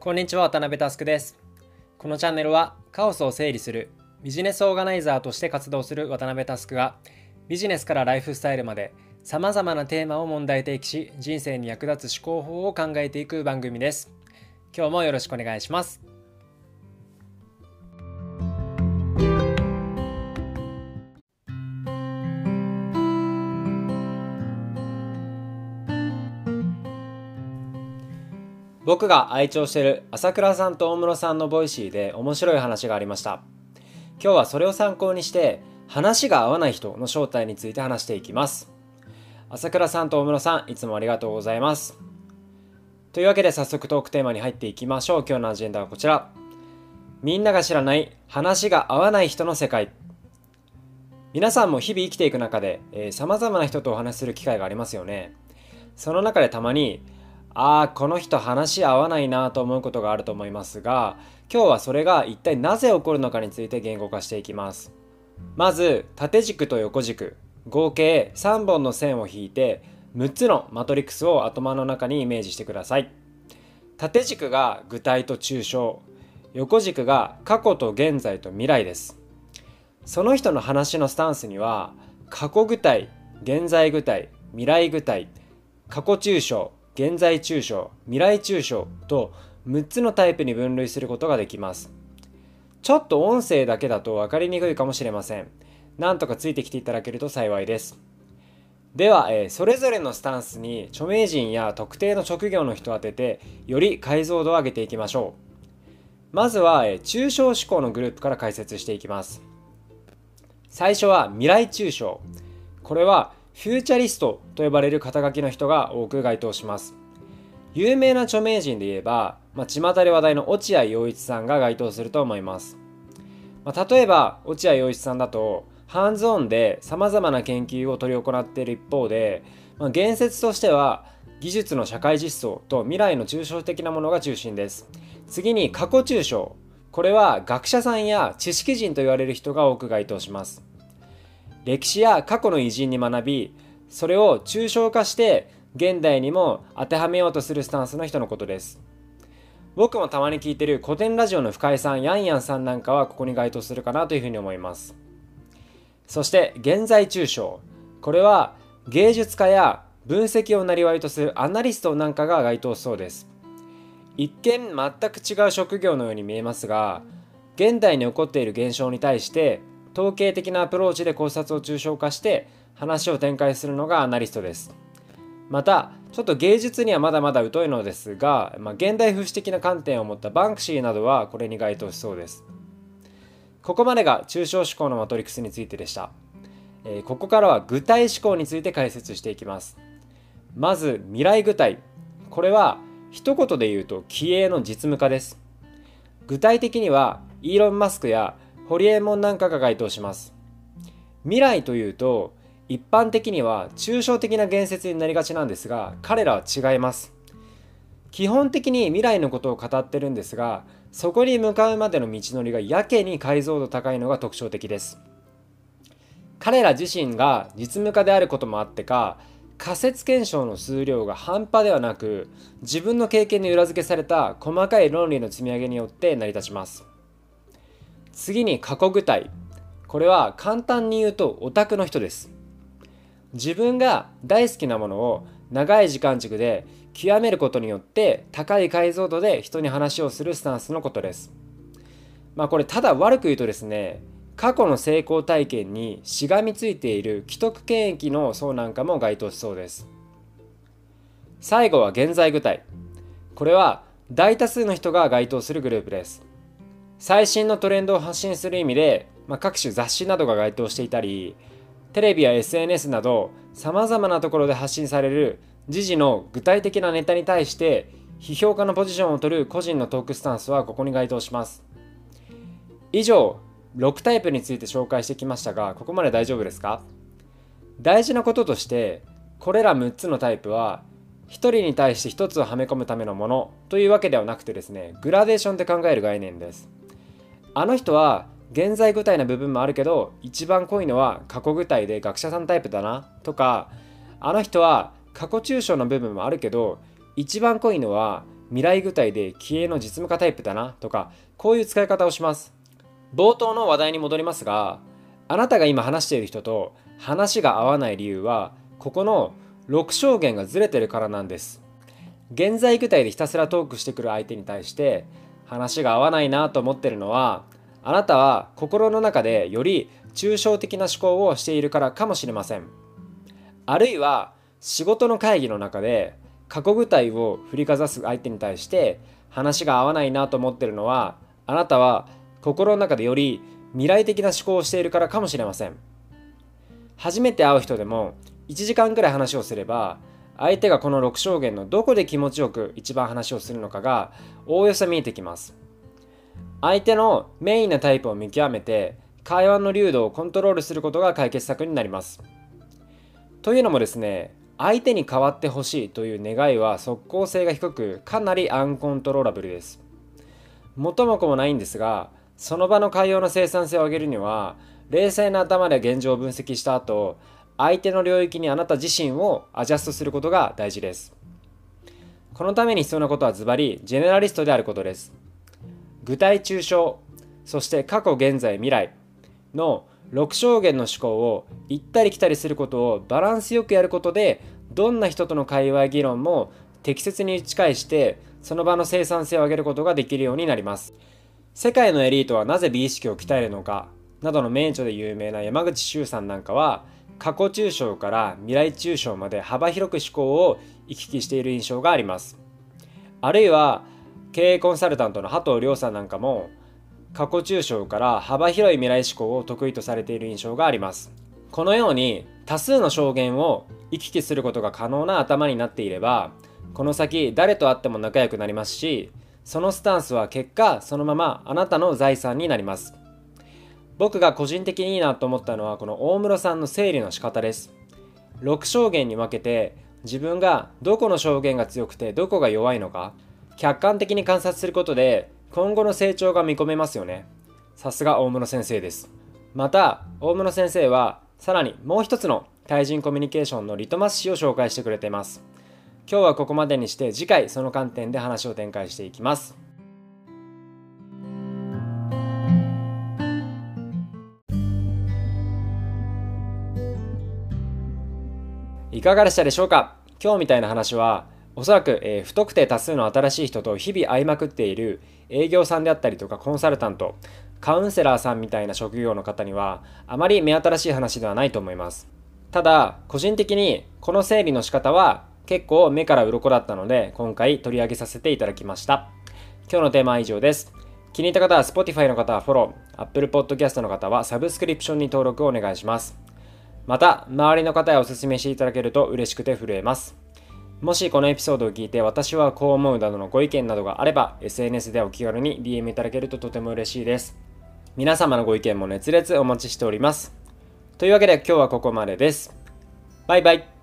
こんにちは渡辺佑です。このチャンネルはカオスを整理するビジネスオーガナイザーとして活動する渡辺佑がビジネスからライフスタイルまでさまざまなテーマを問題提起し人生に役立つ思考法を考えていく番組です。今日もよろしくお願いします。僕が愛聴してる朝倉さんと大室さんのボイシーで面白い話がありました。今日はそれを参考にして話が合わない人の正体について話していきます。朝倉さんと大室さんいつもありがとうございます。というわけで早速トークテーマに入っていきましょう。今日のアジェンダはこちら。みんなが知らない話が合わない人の世界。皆さんも日々生きていく中でさまざまな人とお話しする機会がありますよね。その中でたまにああこの人話合わないなと思うことがあると思いますが今日はそれが一体なぜ起こるのかについて言語化していきます。まず縦軸と横軸。合計3本の線を引いて6つのマトリックスを頭の中にイメージしてください。縦軸が具体と抽象。横軸が過去と現在と未来です。その人の話のスタンスには過去具体現在具体未来具体過去抽象現在抽象、未来抽象と6つのタイプに分類することができます。ちょっと音声だけだと分かりにくいかもしれません。なんとかついてきていただけると幸いです。では、えー、それぞれのスタンスに著名人や特定の職業の人を当ててより解像度を上げていきましょう。まずは、えー、抽象思考のグループから解説していきます。最初は未来抽象。これはフューチャリストと呼ばれる肩書きの人が多く該当します。有名な著名人で言えば、まあ、巷で話題の落合陽一さんが該当すると思います。まあ、例えば、落合陽一さんだと、ハンズオンで様々な研究を執り行っている一方で、まあ、言説としては、技術の社会実装と未来の抽象的なものが中心です。次に過去抽象。これは学者さんや知識人と言われる人が多く該当します。歴史や過去の偉人に学びそれを抽象化して現代にも当てはめようとするスタンスの人のことです。僕もたまに聞いてる古典ラジオの深井さんヤンヤンさんなんかはここに該当するかなというふうに思います。そして現在抽象。これは芸術家や分析をなりわいとするアナリストなんかが該当そうです。一見全く違う職業のように見えますが現代に起こっている現象に対して統計的なアプローチで考察を抽象化して話を展開するのがアナリストです。またちょっと芸術にはまだまだ疎いのですが、まあ、現代風刺的な観点を持ったバンクシーなどはこれに該当しそうです。ここまでが抽象思考のマトリックスについてでした、えー、ここからは具体思考について解説していきます。まず未来具体。これは一言で言うと気鋭の実務家です。具体的にはイーロン・マスクやホリエモンなんかが該当します。未来というと一般的には抽象的な言説になりがちなんですが彼らは違います。基本的に未来のことを語ってるんですがそこに向かうまでの道のりがやけに解像度高いのが特徴的です。彼ら自身が実務家であることもあってか仮説検証の数量が半端ではなく自分の経験に裏付けされた細かい論理の積み上げによって成り立ちます。次に過去具体。これは簡単に言うとオタクの人です。自分が大好きなものを長い時間軸で極めることによって高い解像度で人に話をするスタンスのことです。まあこれただ悪く言うとですね過去の成功体験にしがみついている既得権益の層なんかも該当しそうです。最後は現在具体。これは大多数の人が該当するグループです。最新のトレンドを発信する意味で、まあ、各種雑誌などが該当していたりテレビや SNS などさまざまなところで発信される時事の具体的なネタに対して批評家のポジションを取る個人のトークスタンスはここに該当します。以上6タイプについて紹介してきましたがここまで大丈夫ですか？大事なこととしてこれら6つのタイプは1人に対して1つをはめ込むためのものというわけではなくてですねグラデーションで考える概念です。あの人は現在具体な部分もあるけど一番濃いのは過去具体で学者さんタイプだなとかあの人は過去抽象の部分もあるけど一番濃いのは未来具体で気鋭の実務家タイプだなとかこういう使い方をします。冒頭の話題に戻りますがあなたが今話している人と話が合わない理由はここの6証言がずれてるからなんです。現在具体でひたすらトークしてくる相手に対して話が合わないなと思ってるのはあなたは心の中でより抽象的な思考をしているからかもしれません。あるいは仕事の会議の中で過去具体を振りかざす相手に対して話が合わないなと思ってるのはあなたは心の中でより未来的な思考をしているからかもしれません。初めて会う人でも1時間くらい話をすれば相手がこの6証言のどこで気持ちよく一番話をするのかがおおよそ見えてきます。相手のメインなタイプを見極めて会話の流度をコントロールすることが解決策になります。というのもですね相手に変わってほしいという願いは即効性が低くかなりアンコントローラブルです。元も子もないんですがその場の会話の生産性を上げるには冷静な頭で現状を分析した後相手の領域にあなた自身をアジャストすることが大事です。このために必要なことはズバリジェネラリストであることです。具体抽象そして過去現在未来の6証言の思考を行ったり来たりすることをバランスよくやることでどんな人との会話議論も適切に打ち返してその場の生産性を上げることができるようになります。世界のエリートはなぜ美意識を鍛えるのかなどの名著で有名な山口周さんなんかは過去抽象から未来抽象まで幅広く思考を行き来している印象があります。あるいは経営コンサルタントの波藤亮さんなんかも過去抽象から幅広い未来思考を得意とされている印象があります。このように多数の証言を行き来することが可能な頭になっていればこの先誰と会っても仲良くなりますしそのスタンスは結果そのままあなたの財産になります。僕が個人的にいいなと思ったのはこの大室さんの整理の仕方です。6証言に分けて自分がどこの証言が強くてどこが弱いのか客観的に観察することで今後の成長が見込めますよね。さすが大室先生です。また大室先生はさらにもう一つの対人コミュニケーションのリトマス紙を紹介してくれています。今日はここまでにして次回その観点で話を展開していきます。いかがでしたでしょうか？今日みたいな話はおそらく、えー、不特定多数の新しい人と日々会いまくっている営業さんであったりとかコンサルタントカウンセラーさんみたいな職業の方にはあまり目新しい話ではないと思います。ただ個人的にこの整理の仕方は結構目から鱗だったので今回取り上げさせていただきました。今日のテーマは以上です。気に入った方は Spotify の方はフォロー Apple Podcast の方はサブスクリプションに登録をお願いします。また周りの方へお勧めしていただけると嬉しくて震えます。もしこのエピソードを聞いて私はこう思うなどのご意見などがあれば SNS でお気軽に DM いただけるととても嬉しいです。皆様のご意見も熱烈お待ちしております。というわけで今日はここまでです。バイバイ。